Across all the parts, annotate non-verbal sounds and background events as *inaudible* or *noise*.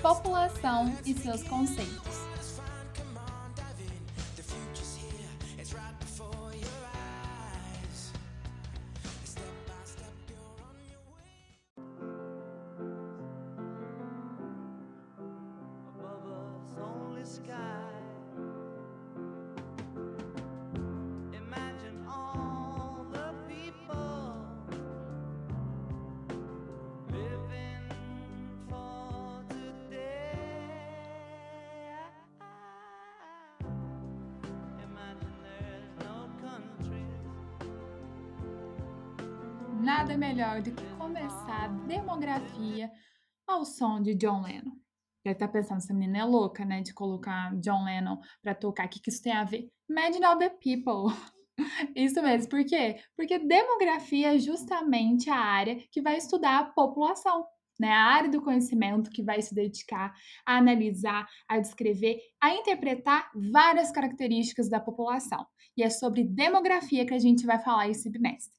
população e seus conceitos. Nada melhor do que começar a demografia ao som de John Lennon. Deve estar tá pensando, essa menina é louca, né? De colocar John Lennon para tocar. O que, que isso tem a ver? Imagine all the people. *laughs* Isso mesmo, por quê? Porque demografia é justamente a área que vai estudar a população, né? A área do conhecimento que vai se dedicar a analisar, a descrever, a interpretar várias características da população. E é sobre demografia que a gente vai falar esse bimestre.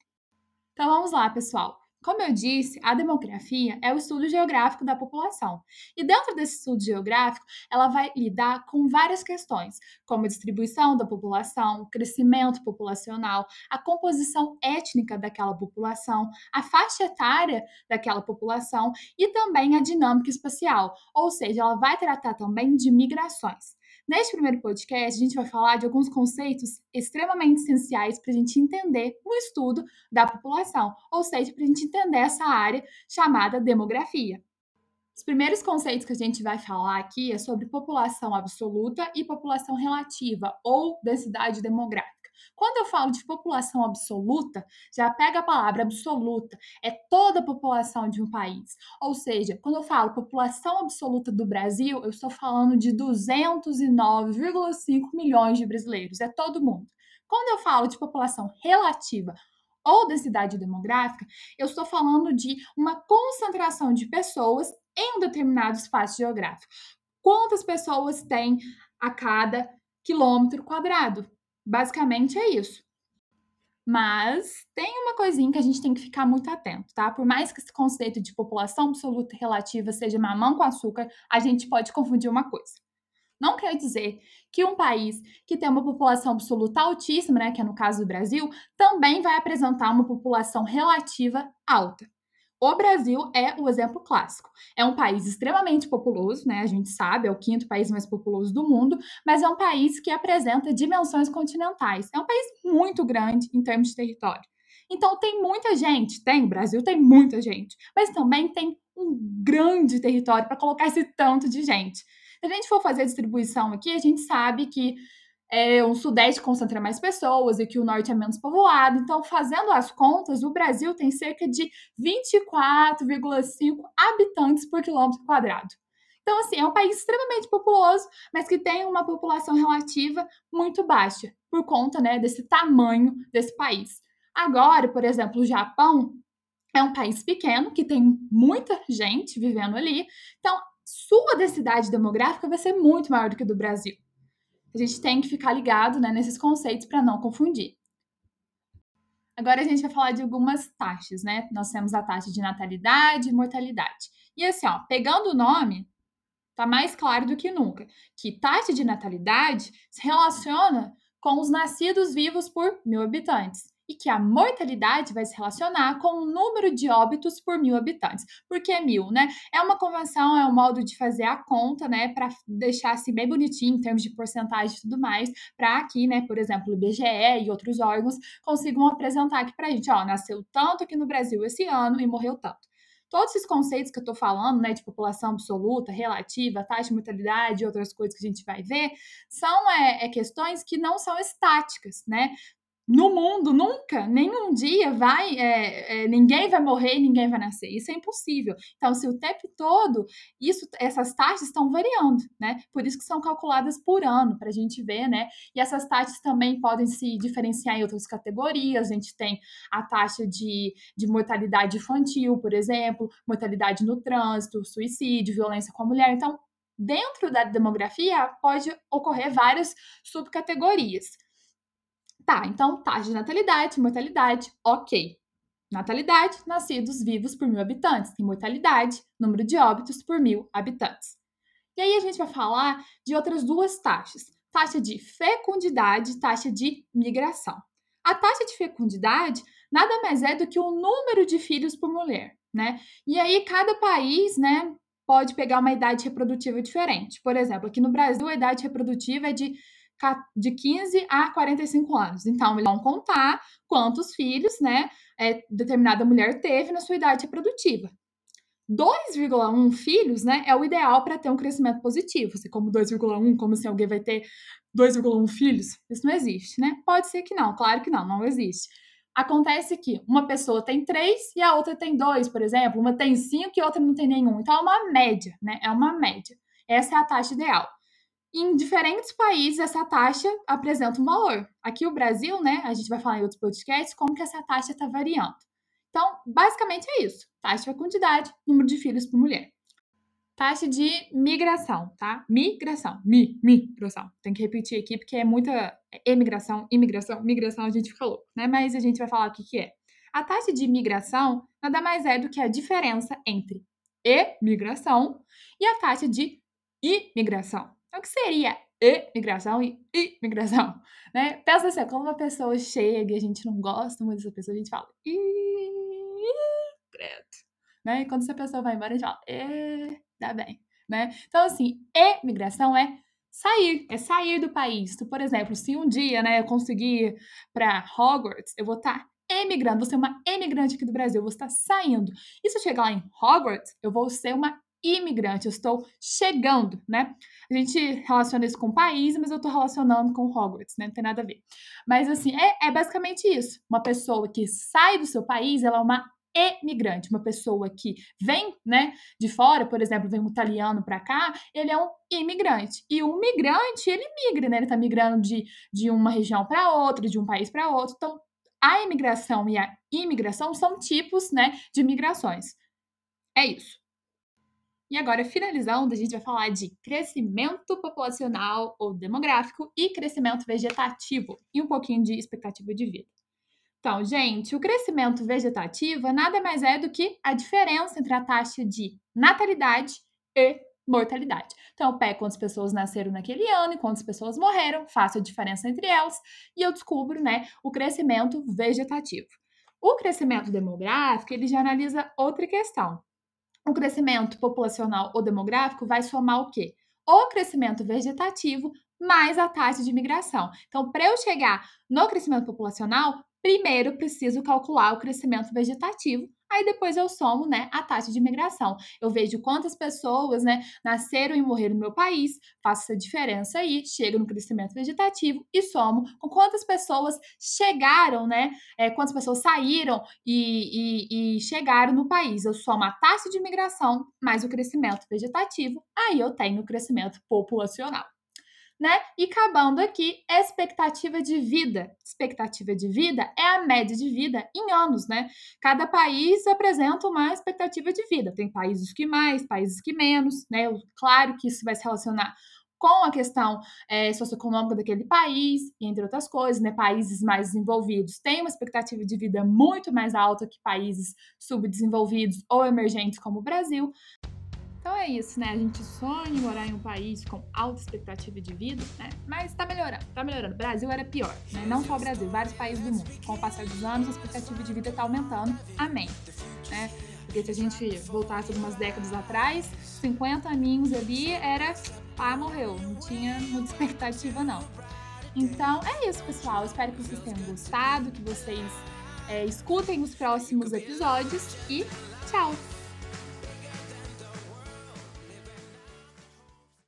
Então vamos lá, pessoal. Como eu disse, a demografia é o estudo geográfico da população. E dentro desse estudo geográfico, ela vai lidar com várias questões, como a distribuição da população, o crescimento populacional, a composição étnica daquela população, a faixa etária daquela população e também a dinâmica espacial, ou seja, ela vai tratar também de migrações. Neste primeiro podcast, a gente vai falar de alguns conceitos extremamente essenciais para a gente entender o estudo da população, ou seja, para a gente entender essa área chamada demografia. Os primeiros conceitos que a gente vai falar aqui é sobre população absoluta e população relativa, ou densidade demográfica. Quando eu falo de população absoluta, já pega a palavra absoluta, é toda a população de um país. Ou seja, quando eu falo população absoluta do Brasil, eu estou falando de 209,5 milhões de brasileiros, é todo mundo. Quando eu falo de população relativa ou densidade demográfica, eu estou falando de uma concentração de pessoas em um determinado espaço geográfico. Quantas pessoas tem a cada quilômetro quadrado? Basicamente é isso. Mas tem uma coisinha que a gente tem que ficar muito atento, tá? Por mais que esse conceito de população absoluta relativa seja mamão com açúcar, a gente pode confundir uma coisa. Não quer dizer que um país que tem uma população absoluta altíssima, né, que é no caso do Brasil, também vai apresentar uma população relativa alta. O Brasil é o exemplo clássico. É um país extremamente populoso, né? A gente sabe, é o quinto país mais populoso do mundo, mas é um país que apresenta dimensões continentais. É um país muito grande em termos de território. Então tem muita gente, tem, o Brasil tem muita gente, mas também tem um grande território para colocar esse tanto de gente. Se a gente for fazer a distribuição aqui, a gente sabe que é, o Sudeste concentra mais pessoas e que o Norte é menos povoado. Então, fazendo as contas, o Brasil tem cerca de 24,5 habitantes por quilômetro quadrado. Então, assim, é um país extremamente populoso, mas que tem uma população relativa muito baixa, por conta né, desse tamanho desse país. Agora, por exemplo, o Japão é um país pequeno, que tem muita gente vivendo ali, então sua densidade demográfica vai ser muito maior do que do Brasil. A gente tem que ficar ligado né, nesses conceitos para não confundir. Agora a gente vai falar de algumas taxas, né? Nós temos a taxa de natalidade e mortalidade. E assim, ó, pegando o nome, tá mais claro do que nunca que taxa de natalidade se relaciona com os nascidos vivos por mil habitantes e que a mortalidade vai se relacionar com o número de óbitos por mil habitantes. Por que mil, né? É uma convenção, é um modo de fazer a conta, né, para deixar assim bem bonitinho em termos de porcentagem e tudo mais, para aqui, né, por exemplo, o IBGE e outros órgãos consigam apresentar aqui para a gente, ó, nasceu tanto aqui no Brasil esse ano e morreu tanto. Todos esses conceitos que eu estou falando, né, de população absoluta, relativa, taxa de mortalidade e outras coisas que a gente vai ver, são é, é, questões que não são estáticas, né? No mundo nunca, nenhum dia vai, é, é, ninguém vai morrer ninguém vai nascer. Isso é impossível. Então, se o tempo todo, isso, essas taxas estão variando, né? Por isso que são calculadas por ano, para a gente ver, né? E essas taxas também podem se diferenciar em outras categorias. A gente tem a taxa de, de mortalidade infantil, por exemplo, mortalidade no trânsito, suicídio, violência com a mulher. Então, dentro da demografia, pode ocorrer várias subcategorias. Tá, então taxa de natalidade, mortalidade, ok. Natalidade, nascidos vivos por mil habitantes. E mortalidade, número de óbitos por mil habitantes. E aí a gente vai falar de outras duas taxas: taxa de fecundidade e taxa de migração. A taxa de fecundidade nada mais é do que o número de filhos por mulher, né? E aí cada país, né, pode pegar uma idade reprodutiva diferente. Por exemplo, aqui no Brasil a idade reprodutiva é de de 15 a 45 anos. Então, eles vão contar quantos filhos, né, é, determinada mulher teve na sua idade reprodutiva. 2,1 filhos, né, é o ideal para ter um crescimento positivo. Se como 2,1, como se alguém vai ter 2,1 filhos, isso não existe, né? Pode ser que não, claro que não, não existe. Acontece que uma pessoa tem três e a outra tem dois, por exemplo, uma tem cinco e a outra não tem nenhum. Então é uma média, né? É uma média. Essa é a taxa ideal. Em diferentes países, essa taxa apresenta um valor. Aqui o Brasil, né? A gente vai falar em outros podcasts como que essa taxa está variando. Então, basicamente é isso. Taxa de quantidade, número de filhos por mulher. Taxa de migração, tá? Migração. Mi, migração. Tem que repetir aqui porque é muita emigração, imigração, migração, a gente fica louco, né? Mas a gente vai falar o que, que é. A taxa de migração nada mais é do que a diferença entre emigração e a taxa de imigração. Então, o que seria imigração e imigração? Né? Pensa assim, quando uma pessoa chega e a gente não gosta muito dessa pessoa, a gente fala credo. Né? E quando essa pessoa vai embora, a gente fala e, dá bem. Né? Então, assim, imigração é sair, é sair do país. Por exemplo, se um dia né, eu conseguir para Hogwarts, eu vou estar tá emigrando, vou ser uma emigrante aqui do Brasil, eu vou estar saindo. E se eu chegar lá em Hogwarts, eu vou ser uma imigrante, eu estou chegando, né? A gente relaciona isso com país, mas eu estou relacionando com Hogwarts, né? Não tem nada a ver. Mas, assim, é, é basicamente isso. Uma pessoa que sai do seu país, ela é uma emigrante, uma pessoa que vem, né, de fora, por exemplo, vem um italiano para cá, ele é um imigrante. E o migrante, ele migra, né? Ele está migrando de, de uma região para outra, de um país para outro. Então, a imigração e a imigração são tipos, né, de migrações. É isso. E agora, finalizando, a gente vai falar de crescimento populacional ou demográfico e crescimento vegetativo e um pouquinho de expectativa de vida. Então, gente, o crescimento vegetativo nada mais é do que a diferença entre a taxa de natalidade e mortalidade. Então, eu pego quantas pessoas nasceram naquele ano e quantas pessoas morreram, faço a diferença entre elas e eu descubro, né, o crescimento vegetativo. O crescimento demográfico, ele já analisa outra questão, o crescimento populacional ou demográfico vai somar o quê? O crescimento vegetativo mais a taxa de migração. Então, para eu chegar no crescimento populacional, primeiro preciso calcular o crescimento vegetativo, aí depois eu somo, né, a taxa de migração. Eu vejo quantas pessoas, né, nasceram e morreram no meu país, faço essa diferença aí, chego no crescimento vegetativo e somo com quantas pessoas chegaram, né, é, quantas pessoas saíram e, e, e chegaram no país. Eu somo a taxa de migração mais o crescimento vegetativo, aí eu tenho o crescimento populacional né? E acabando aqui, expectativa de vida. Expectativa de vida é a média de vida em anos, né? Cada país apresenta uma expectativa de vida. Tem países que mais, países que menos, né? Claro que isso vai se relacionar com a questão é, socioeconômica daquele país, entre outras coisas, né? Países mais desenvolvidos têm uma expectativa de vida muito mais alta que países subdesenvolvidos ou emergentes como o Brasil. Então é isso, né? A gente sonha em morar em um país com alta expectativa de vida, né? Mas tá melhorando, tá melhorando. O Brasil era pior, né? Não só o Brasil, vários países do mundo. Com o passar dos anos, a expectativa de vida tá aumentando. Amém. Né? Porque se a gente voltasse algumas décadas atrás, 50 aninhos ali era pá, morreu. Não tinha muita *laughs* expectativa, não. Então é isso, pessoal. Espero que vocês tenham gostado, que vocês é, escutem os próximos episódios e tchau!